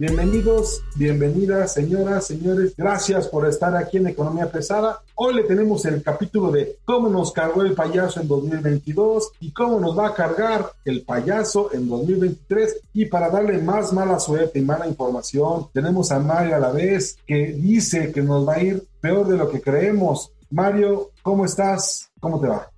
Bienvenidos, bienvenidas, señoras, señores. Gracias por estar aquí en Economía Pesada. Hoy le tenemos el capítulo de cómo nos cargó el payaso en 2022 y cómo nos va a cargar el payaso en 2023. Y para darle más mala suerte y mala información, tenemos a Mario a la vez que dice que nos va a ir peor de lo que creemos. Mario, ¿cómo estás? ¿Cómo te va?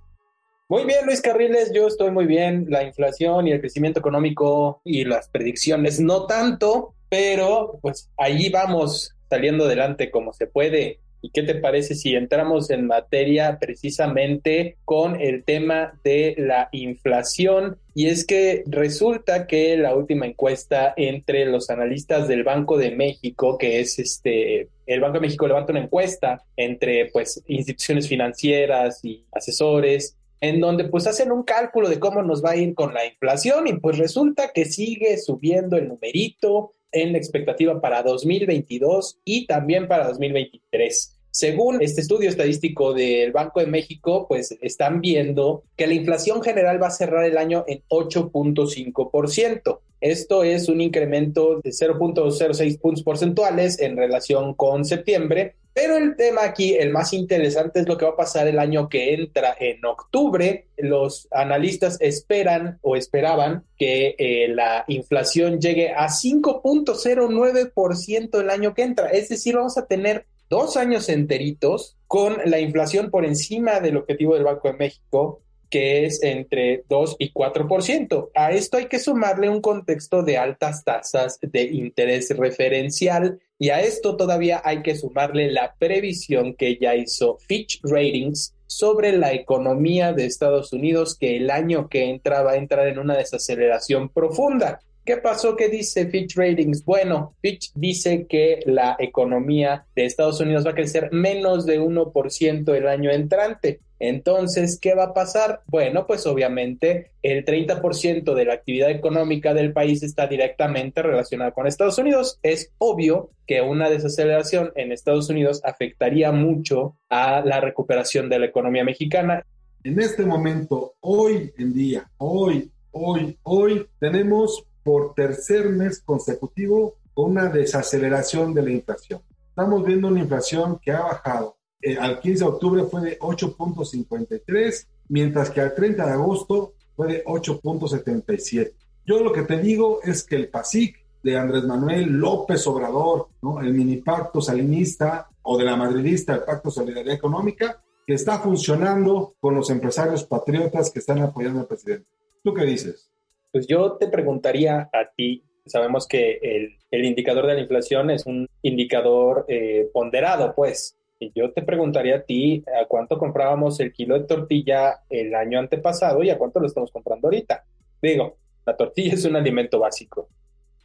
Muy bien, Luis Carriles, yo estoy muy bien. La inflación y el crecimiento económico y las predicciones no tanto, pero pues ahí vamos saliendo adelante como se puede. ¿Y qué te parece si entramos en materia precisamente con el tema de la inflación? Y es que resulta que la última encuesta entre los analistas del Banco de México, que es este, el Banco de México levanta una encuesta entre pues instituciones financieras y asesores en donde pues hacen un cálculo de cómo nos va a ir con la inflación y pues resulta que sigue subiendo el numerito en la expectativa para 2022 y también para 2023. Según este estudio estadístico del Banco de México, pues están viendo que la inflación general va a cerrar el año en 8.5%. Esto es un incremento de 0.06 puntos porcentuales en relación con septiembre. Pero el tema aquí, el más interesante, es lo que va a pasar el año que entra en octubre. Los analistas esperan o esperaban que eh, la inflación llegue a 5.09% el año que entra. Es decir, vamos a tener dos años enteritos con la inflación por encima del objetivo del Banco de México que es entre 2 y 4%. A esto hay que sumarle un contexto de altas tasas de interés referencial y a esto todavía hay que sumarle la previsión que ya hizo Fitch Ratings sobre la economía de Estados Unidos que el año que entra va a entrar en una desaceleración profunda. ¿Qué pasó? ¿Qué dice Fitch Ratings? Bueno, Fitch dice que la economía de Estados Unidos va a crecer menos de 1% el año entrante. Entonces, ¿qué va a pasar? Bueno, pues obviamente el 30% de la actividad económica del país está directamente relacionada con Estados Unidos. Es obvio que una desaceleración en Estados Unidos afectaría mucho a la recuperación de la economía mexicana. En este momento, hoy en día, hoy, hoy, hoy, tenemos por tercer mes consecutivo una desaceleración de la inflación. Estamos viendo una inflación que ha bajado. Eh, al 15 de octubre fue de 8.53, mientras que al 30 de agosto fue de 8.77. Yo lo que te digo es que el PASIC de Andrés Manuel López Obrador, el mini pacto salinista o de la madridista, el pacto solidaridad económica, que está funcionando con los empresarios patriotas que están apoyando al presidente. ¿Tú qué dices? Pues yo te preguntaría a ti, sabemos que el, el indicador de la inflación es un indicador eh, ponderado, pues. Y yo te preguntaría a ti, ¿a cuánto comprábamos el kilo de tortilla el año antepasado y a cuánto lo estamos comprando ahorita? Digo, la tortilla es un alimento básico.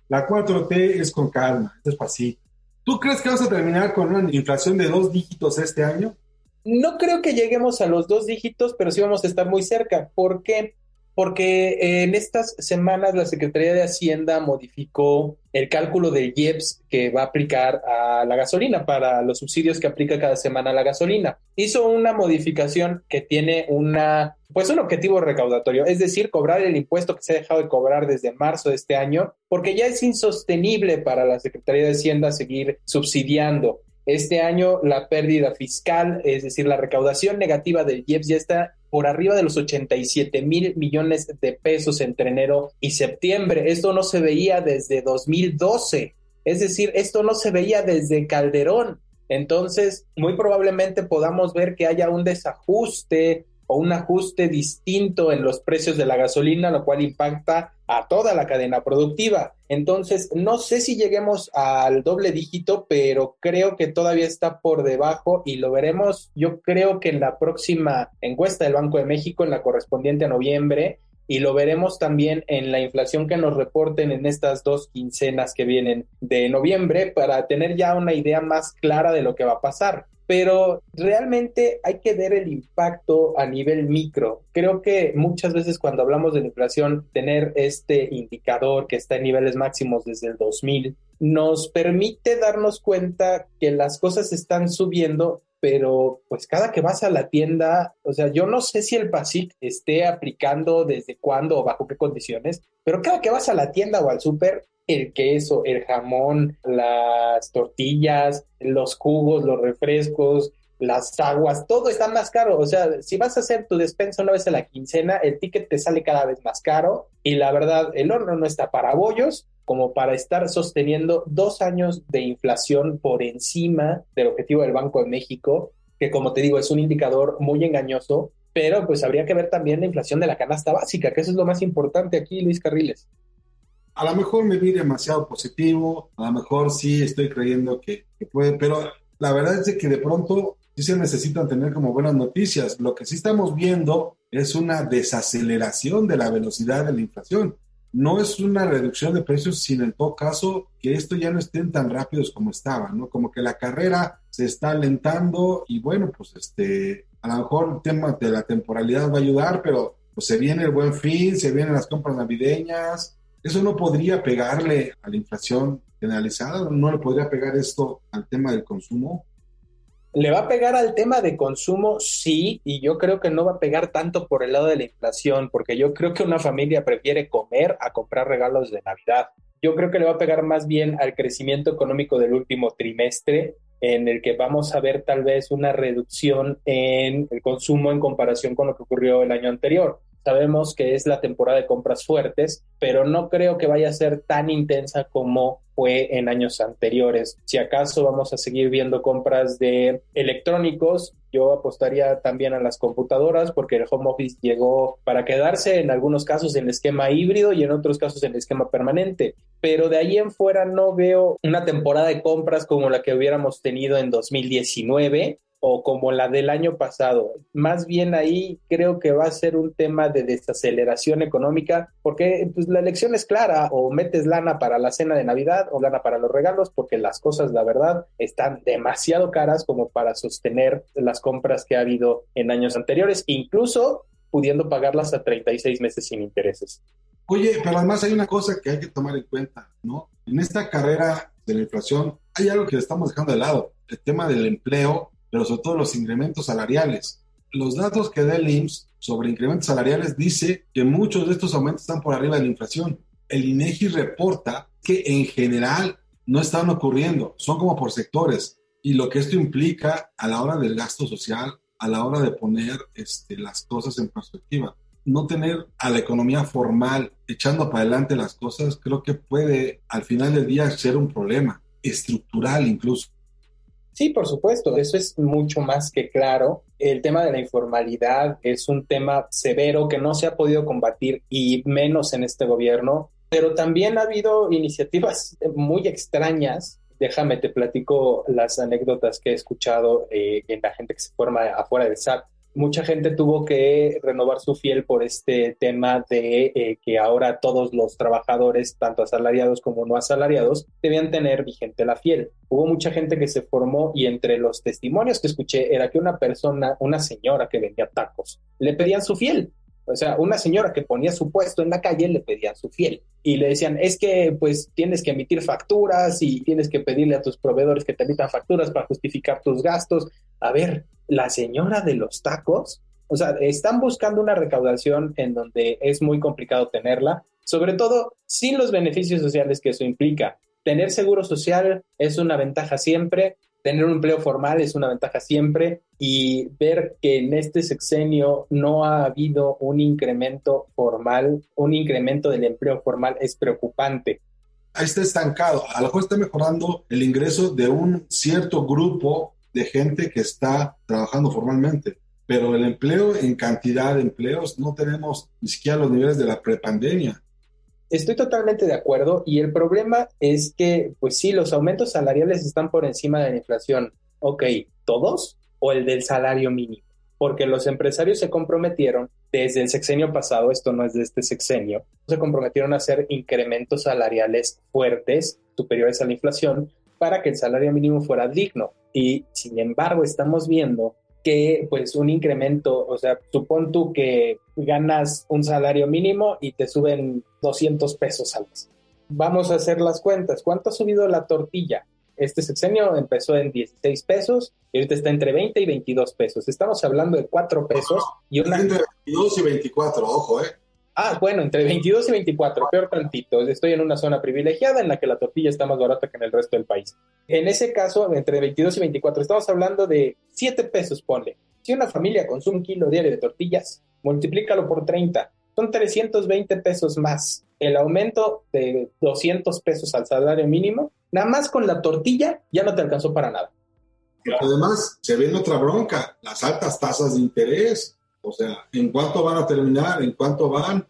La 4T es con calma, despacito. ¿Tú crees que vamos a terminar con una inflación de dos dígitos este año? No creo que lleguemos a los dos dígitos, pero sí vamos a estar muy cerca. ¿Por qué? Porque en estas semanas la Secretaría de Hacienda modificó el cálculo del IEPS que va a aplicar a la gasolina para los subsidios que aplica cada semana la gasolina. Hizo una modificación que tiene una pues un objetivo recaudatorio, es decir, cobrar el impuesto que se ha dejado de cobrar desde marzo de este año, porque ya es insostenible para la Secretaría de Hacienda seguir subsidiando. Este año la pérdida fiscal, es decir, la recaudación negativa del IEPS ya está por arriba de los 87 mil millones de pesos entre enero y septiembre. Esto no se veía desde 2012. Es decir, esto no se veía desde Calderón. Entonces, muy probablemente podamos ver que haya un desajuste o un ajuste distinto en los precios de la gasolina, lo cual impacta a toda la cadena productiva. Entonces, no sé si lleguemos al doble dígito, pero creo que todavía está por debajo y lo veremos, yo creo que en la próxima encuesta del Banco de México, en la correspondiente a noviembre, y lo veremos también en la inflación que nos reporten en estas dos quincenas que vienen de noviembre para tener ya una idea más clara de lo que va a pasar. Pero realmente hay que ver el impacto a nivel micro. Creo que muchas veces cuando hablamos de la inflación, tener este indicador que está en niveles máximos desde el 2000 nos permite darnos cuenta que las cosas están subiendo pero pues cada que vas a la tienda, o sea, yo no sé si el PASIC esté aplicando desde cuándo o bajo qué condiciones, pero cada que vas a la tienda o al súper, el queso, el jamón, las tortillas, los jugos, los refrescos, las aguas, todo está más caro. O sea, si vas a hacer tu despensa una vez a la quincena, el ticket te sale cada vez más caro y la verdad, el horno no está para bollos como para estar sosteniendo dos años de inflación por encima del objetivo del Banco de México, que como te digo es un indicador muy engañoso, pero pues habría que ver también la inflación de la canasta básica, que eso es lo más importante aquí, Luis Carriles. A lo mejor me vi demasiado positivo, a lo mejor sí estoy creyendo que, puede, pero la verdad es que de pronto sí se necesitan tener como buenas noticias. Lo que sí estamos viendo es una desaceleración de la velocidad de la inflación no es una reducción de precios, sino en todo caso que esto ya no estén tan rápidos como estaban, ¿no? Como que la carrera se está alentando y bueno, pues este, a lo mejor el tema de la temporalidad va a ayudar, pero pues se viene el buen fin, se vienen las compras navideñas, eso no podría pegarle a la inflación generalizada, no le podría pegar esto al tema del consumo. ¿Le va a pegar al tema de consumo? Sí, y yo creo que no va a pegar tanto por el lado de la inflación, porque yo creo que una familia prefiere comer a comprar regalos de Navidad. Yo creo que le va a pegar más bien al crecimiento económico del último trimestre, en el que vamos a ver tal vez una reducción en el consumo en comparación con lo que ocurrió el año anterior. Sabemos que es la temporada de compras fuertes, pero no creo que vaya a ser tan intensa como fue en años anteriores. Si acaso vamos a seguir viendo compras de electrónicos, yo apostaría también a las computadoras porque el home office llegó para quedarse en algunos casos en el esquema híbrido y en otros casos en el esquema permanente. Pero de ahí en fuera no veo una temporada de compras como la que hubiéramos tenido en 2019 o como la del año pasado. Más bien ahí creo que va a ser un tema de desaceleración económica, porque pues, la elección es clara, o metes lana para la cena de Navidad o lana para los regalos, porque las cosas, la verdad, están demasiado caras como para sostener las compras que ha habido en años anteriores, incluso pudiendo pagarlas a 36 meses sin intereses. Oye, pero además hay una cosa que hay que tomar en cuenta, ¿no? En esta carrera de la inflación hay algo que estamos dejando de lado, el tema del empleo pero sobre todo los incrementos salariales. Los datos que da el IMSS sobre incrementos salariales dice que muchos de estos aumentos están por arriba de la inflación. El INEGI reporta que en general no están ocurriendo, son como por sectores. Y lo que esto implica a la hora del gasto social, a la hora de poner este, las cosas en perspectiva. No tener a la economía formal echando para adelante las cosas, creo que puede al final del día ser un problema estructural incluso. Sí, por supuesto, eso es mucho más que claro. El tema de la informalidad es un tema severo que no se ha podido combatir y menos en este gobierno, pero también ha habido iniciativas muy extrañas. Déjame, te platico las anécdotas que he escuchado eh, en la gente que se forma afuera del SAT mucha gente tuvo que renovar su fiel por este tema de eh, que ahora todos los trabajadores, tanto asalariados como no asalariados, debían tener vigente la fiel. Hubo mucha gente que se formó y entre los testimonios que escuché era que una persona, una señora que vendía tacos, le pedían su fiel. O sea, una señora que ponía su puesto en la calle le pedía su fiel y le decían, es que pues tienes que emitir facturas y tienes que pedirle a tus proveedores que te emitan facturas para justificar tus gastos. A ver, la señora de los tacos, o sea, están buscando una recaudación en donde es muy complicado tenerla, sobre todo sin los beneficios sociales que eso implica. Tener seguro social es una ventaja siempre, tener un empleo formal es una ventaja siempre y ver que en este sexenio no ha habido un incremento formal, un incremento del empleo formal es preocupante. Ahí está estancado. A lo mejor está mejorando el ingreso de un cierto grupo de gente que está trabajando formalmente. Pero el empleo en cantidad de empleos no tenemos ni siquiera los niveles de la prepandemia. Estoy totalmente de acuerdo y el problema es que, pues sí, los aumentos salariales están por encima de la inflación. Ok, ¿todos o el del salario mínimo? Porque los empresarios se comprometieron desde el sexenio pasado, esto no es de este sexenio, se comprometieron a hacer incrementos salariales fuertes, superiores a la inflación, para que el salario mínimo fuera digno. Y sin embargo, estamos viendo que pues un incremento, o sea, supón tú que ganas un salario mínimo y te suben 200 pesos al mes. Vamos a hacer las cuentas. ¿Cuánto ha subido la tortilla? Este sexenio empezó en 16 pesos y ahorita está entre 20 y 22 pesos. Estamos hablando de 4 pesos y una... Entre 22 y 24, ojo, ¿eh? Ah, bueno, entre 22 y 24, peor tantito. Estoy en una zona privilegiada en la que la tortilla está más barata que en el resto del país. En ese caso, entre 22 y 24, estamos hablando de 7 pesos, ponle. Si una familia consume un kilo diario de tortillas, multiplícalo por 30, son 320 pesos más. El aumento de 200 pesos al salario mínimo, nada más con la tortilla ya no te alcanzó para nada. Además, se viene otra bronca, las altas tasas de interés. O sea, ¿en cuánto van a terminar? ¿En cuánto van?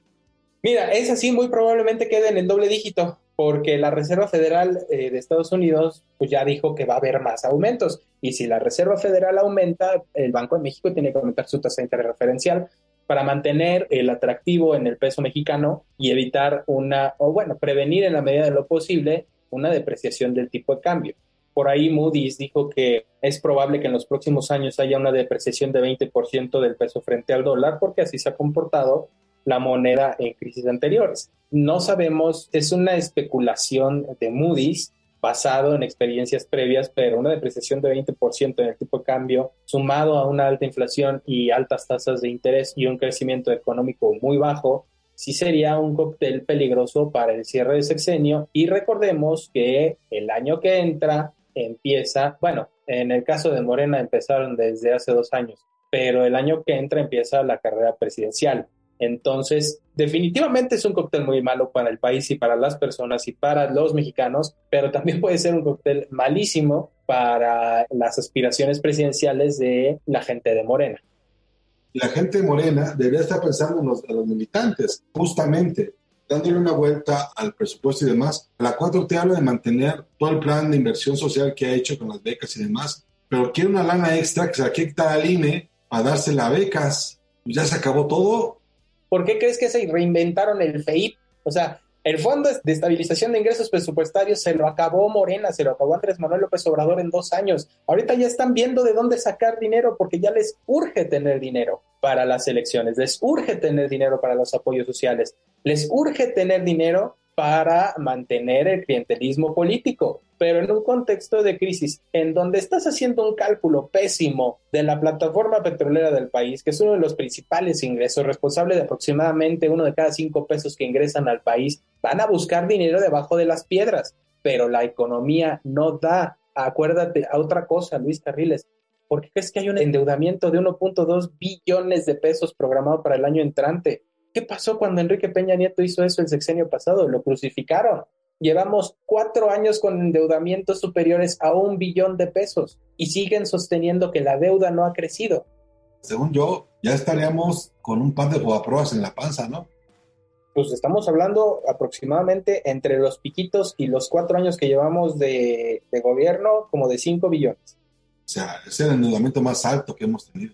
Mira, es así, muy probablemente quede en el doble dígito, porque la Reserva Federal eh, de Estados Unidos pues ya dijo que va a haber más aumentos. Y si la Reserva Federal aumenta, el Banco de México tiene que aumentar su tasa de interés referencial para mantener el atractivo en el peso mexicano y evitar una, o bueno, prevenir en la medida de lo posible una depreciación del tipo de cambio. Por ahí Moody's dijo que es probable que en los próximos años haya una depreciación de 20% del peso frente al dólar, porque así se ha comportado la moneda en crisis anteriores. No sabemos, es una especulación de Moody's basado en experiencias previas, pero una depreciación de 20% en el tipo de cambio, sumado a una alta inflación y altas tasas de interés y un crecimiento económico muy bajo, sí sería un cóctel peligroso para el cierre de sexenio. Y recordemos que el año que entra empieza, bueno, en el caso de Morena empezaron desde hace dos años, pero el año que entra empieza la carrera presidencial. Entonces, definitivamente es un cóctel muy malo para el país y para las personas y para los mexicanos, pero también puede ser un cóctel malísimo para las aspiraciones presidenciales de la gente de Morena. La gente de Morena debería estar pensando en los, en los militantes, justamente dándole una vuelta al presupuesto y demás. La 4 te habla de mantener todo el plan de inversión social que ha hecho con las becas y demás, pero quiere una lana extra que se la quitar al INE a dársela a becas. Ya se acabó todo. ¿Por qué crees que se reinventaron el FEIP? O sea, el Fondo de Estabilización de Ingresos Presupuestarios se lo acabó Morena, se lo acabó Andrés Manuel López Obrador en dos años. Ahorita ya están viendo de dónde sacar dinero porque ya les urge tener dinero para las elecciones, les urge tener dinero para los apoyos sociales, les urge tener dinero para mantener el clientelismo político, pero en un contexto de crisis en donde estás haciendo un cálculo pésimo de la plataforma petrolera del país, que es uno de los principales ingresos, responsable de aproximadamente uno de cada cinco pesos que ingresan al país, van a buscar dinero debajo de las piedras, pero la economía no da. Acuérdate a otra cosa, Luis Carriles, ¿por qué crees que hay un endeudamiento de 1.2 billones de pesos programado para el año entrante? ¿Qué pasó cuando Enrique Peña Nieto hizo eso el sexenio pasado? Lo crucificaron. Llevamos cuatro años con endeudamientos superiores a un billón de pesos y siguen sosteniendo que la deuda no ha crecido. Según yo, ya estaríamos con un pan de pruebas en la panza, ¿no? Pues estamos hablando aproximadamente entre los piquitos y los cuatro años que llevamos de, de gobierno, como de cinco billones. O sea, es el endeudamiento más alto que hemos tenido.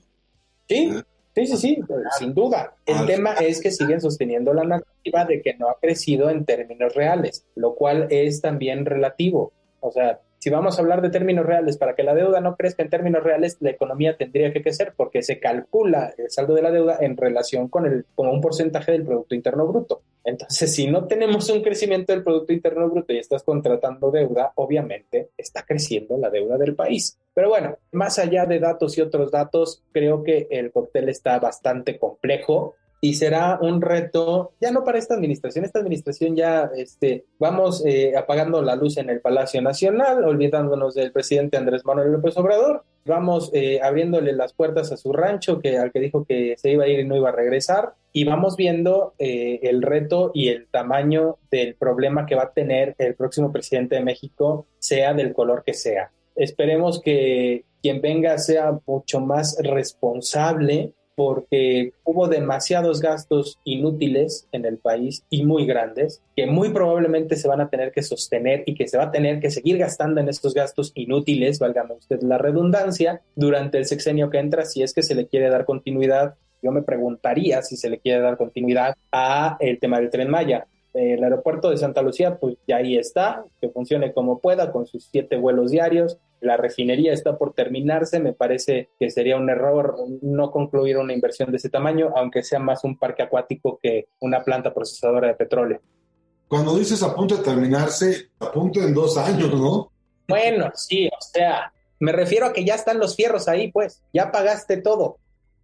Sí, ¿Eh? Sí, sí, sí, sin duda. El tema es que siguen sosteniendo la narrativa de que no ha crecido en términos reales, lo cual es también relativo. O sea, si vamos a hablar de términos reales, para que la deuda no crezca en términos reales, la economía tendría que crecer porque se calcula el saldo de la deuda en relación con, el, con un porcentaje del Producto Interno Bruto. Entonces, si no tenemos un crecimiento del Producto Interno Bruto y estás contratando deuda, obviamente está creciendo la deuda del país. Pero bueno, más allá de datos y otros datos, creo que el cóctel está bastante complejo y será un reto, ya no para esta administración, esta administración ya este, vamos eh, apagando la luz en el Palacio Nacional, olvidándonos del presidente Andrés Manuel López Obrador, vamos eh, abriéndole las puertas a su rancho, que al que dijo que se iba a ir y no iba a regresar, y vamos viendo eh, el reto y el tamaño del problema que va a tener el próximo presidente de México, sea del color que sea. Esperemos que quien venga sea mucho más responsable porque hubo demasiados gastos inútiles en el país y muy grandes, que muy probablemente se van a tener que sostener y que se va a tener que seguir gastando en estos gastos inútiles, válgame usted la redundancia, durante el sexenio que entra, si es que se le quiere dar continuidad. Yo me preguntaría si se le quiere dar continuidad a el tema del tren Maya el aeropuerto de Santa Lucía, pues ya ahí está, que funcione como pueda con sus siete vuelos diarios. La refinería está por terminarse, me parece que sería un error no concluir una inversión de ese tamaño, aunque sea más un parque acuático que una planta procesadora de petróleo. Cuando dices a punto de terminarse, a punto en dos años, ¿no? Bueno, sí, o sea, me refiero a que ya están los fierros ahí, pues, ya pagaste todo.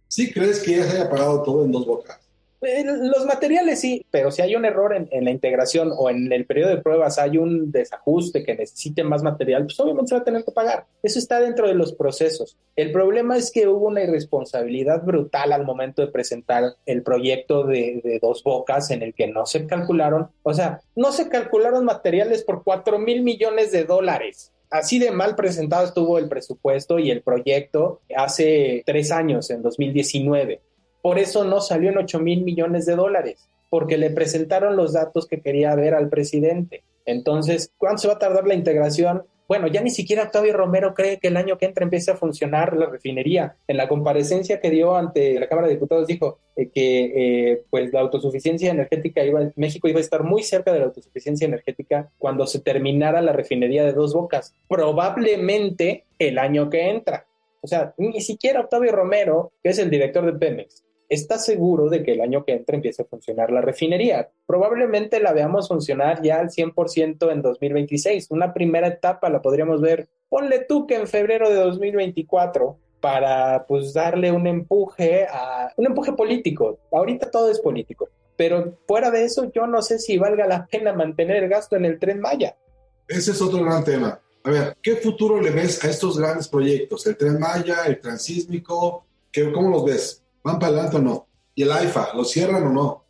¿Sí crees que ya se haya pagado todo en dos bocas? Los materiales sí, pero si hay un error en, la integración o en el periodo de pruebas hay un desajuste que necesite más material, pues obviamente se va a tener que pagar. Eso está dentro de los procesos. El problema es que hubo una irresponsabilidad brutal al momento de presentar el proyecto de, de dos bocas en el que no se calcularon, o sea, no se calcularon materiales por 4 mil millones de dólares así de mal presentado estuvo el presupuesto y el proyecto hace tres años, en 2019. Por eso no salió en 8 mil millones de dólares, porque le presentaron los datos que quería ver al presidente. Entonces, ¿cuánto se va a tardar la integración? Bueno, ya ni siquiera Octavio Romero cree que el año que entra empiece a funcionar la refinería. En la comparecencia que dio ante la Cámara de Diputados dijo eh, que eh, pues la autosuficiencia energética iba, México iba a estar muy cerca de la autosuficiencia energética cuando se terminara la refinería de Dos Bocas, probablemente el año que entra. O sea, ni siquiera Octavio Romero, que es el director de Pemex, está seguro de que el año que entra empiece a funcionar la refinería. Probablemente la veamos funcionar ya al 100% en 2026. Una primera etapa la podríamos ver, ponle tú que en febrero de 2024 para pues darle un empuje a un empuje político. Ahorita todo es político, pero fuera de eso yo no sé si valga la pena mantener el gasto en el Tren Maya. Ese es otro gran tema. A ver, ¿qué futuro le ves a estos grandes proyectos? El Tren Maya, el Transísmico, ¿cómo los ves? ¿Van para adelante o no? ¿Y el AIFA, lo cierran o no?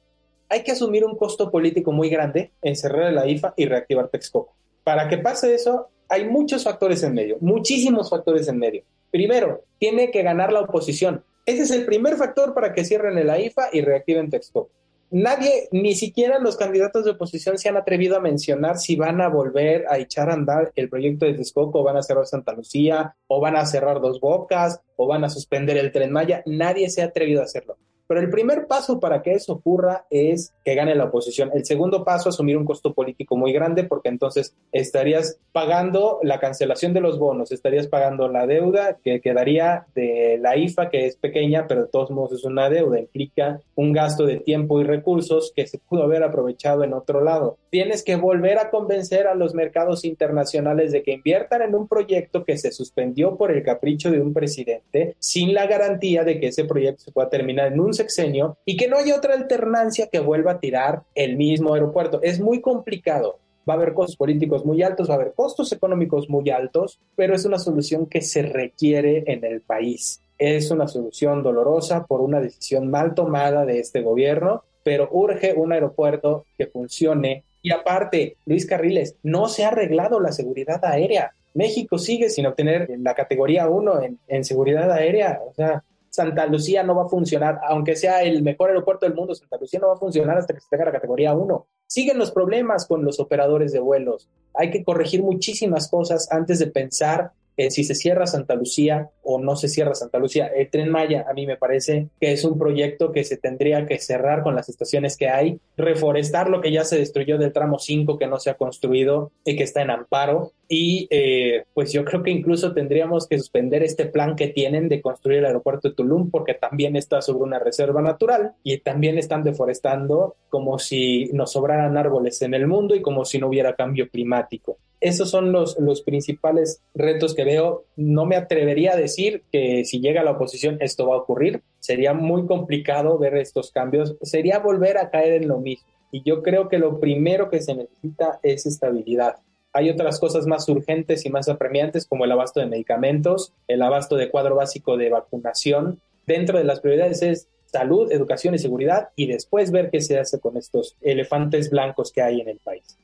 Hay que asumir un costo político muy grande en cerrar el AIFA y reactivar Texcoco. Para que pase eso, hay muchos factores en medio, muchísimos factores en medio. Primero, tiene que ganar la oposición. Ese es el primer factor para que cierren el AIFA y reactiven Texcoco. Nadie, ni siquiera los candidatos de oposición se han atrevido a mencionar si van a volver a echar a andar el proyecto de Texcoco, o van a cerrar Santa Lucía, o van a cerrar Dos Bocas, o van a suspender el Tren Maya. Nadie se ha atrevido a hacerlo. Pero el primer paso para que eso ocurra es que gane la oposición. El segundo paso, asumir un costo político muy grande, porque entonces estarías pagando la cancelación de los bonos, estarías pagando la deuda que quedaría de la IFA, que es pequeña, pero de todos modos es una deuda, implica un gasto de tiempo y recursos que se pudo haber aprovechado en otro lado. Tienes que volver a convencer a los mercados internacionales de que inviertan en un proyecto que se suspendió por el capricho de un presidente, sin la garantía de que ese proyecto se pueda terminar en un sexenio y que no haya otra alternancia que vuelva a tirar el mismo aeropuerto. Es muy complicado. Va a haber costos políticos muy altos, va a haber costos económicos muy altos, pero es una solución que se requiere en el país. Es una solución dolorosa por una decisión mal tomada de este gobierno, pero urge un aeropuerto que funcione. Y aparte, Luis Carriles, no se ha arreglado la seguridad aérea. México sigue sin obtener la categoría 1 en, en seguridad aérea. O sea, Santa Lucía no va a funcionar, aunque sea el mejor aeropuerto del mundo, Santa Lucía no va a funcionar hasta que se tenga la categoría 1. Siguen los problemas con los operadores de vuelos. Hay que corregir muchísimas cosas antes de pensar si se cierra Santa Lucía o no se cierra Santa Lucía. El tren Maya a mí me parece que es un proyecto que se tendría que cerrar con las estaciones que hay, reforestar lo que ya se destruyó del tramo 5 que no se ha construido y que está en amparo. Y eh, pues yo creo que incluso tendríamos que suspender este plan que tienen de construir el aeropuerto de Tulum porque también está sobre una reserva natural y también están deforestando como si nos sobraran árboles en el mundo y como si no hubiera cambio climático esos son los, los principales retos que veo. No me atrevería a decir que si llega la oposición esto va a ocurrir. Sería muy complicado ver estos cambios. Sería volver a caer en lo mismo. Y yo creo que lo primero que se necesita es estabilidad. Hay otras cosas más urgentes y más apremiantes como el abasto de medicamentos, el abasto de cuadro básico de vacunación. Dentro de las prioridades es salud, educación y seguridad y después ver qué se hace con estos elefantes blancos que hay en el país.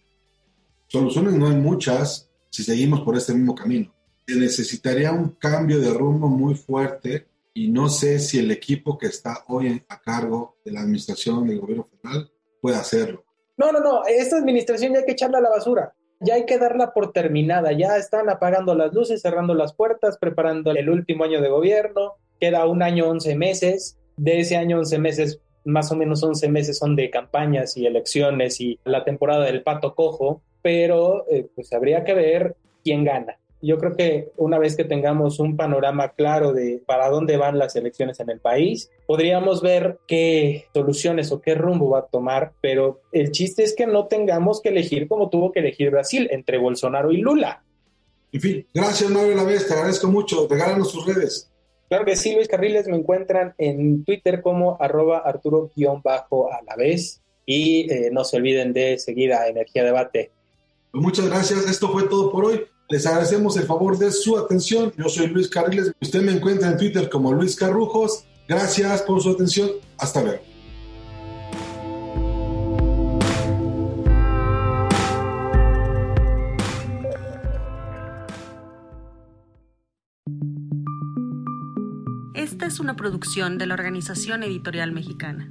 Soluciones no hay muchas si seguimos por este mismo camino. Se necesitaría un cambio de rumbo muy fuerte y no sé si el equipo que está hoy a cargo de la administración del gobierno federal puede hacerlo. No, no, no, esta administración ya hay que echarla a la basura, ya hay que darla por terminada, ya están apagando las luces, cerrando las puertas, preparando el último año de gobierno, queda un año, once meses, de ese año, once meses, más o menos once meses son de campañas y elecciones y la temporada del pato cojo, pero eh, pues habría que ver quién gana. Yo creo que una vez que tengamos un panorama claro de para dónde van las elecciones en el país, podríamos ver qué soluciones o qué rumbo va a tomar, pero el chiste es que no tengamos que elegir como tuvo que elegir Brasil entre Bolsonaro y Lula. En fin, gracias Mario Lavés, te agradezco mucho, regálanos sus redes. Claro que sí, Luis Carriles, me encuentran en Twitter como arroba arturo-a la vez y eh, no se olviden de seguir a Energía Debate. Pues muchas gracias, esto fue todo por hoy. Les agradecemos el favor de su atención. Yo soy Luis Carriles. Usted me encuentra en Twitter como Luis Carrujos. Gracias por su atención. Hasta luego. Esta es una producción de la Organización Editorial Mexicana.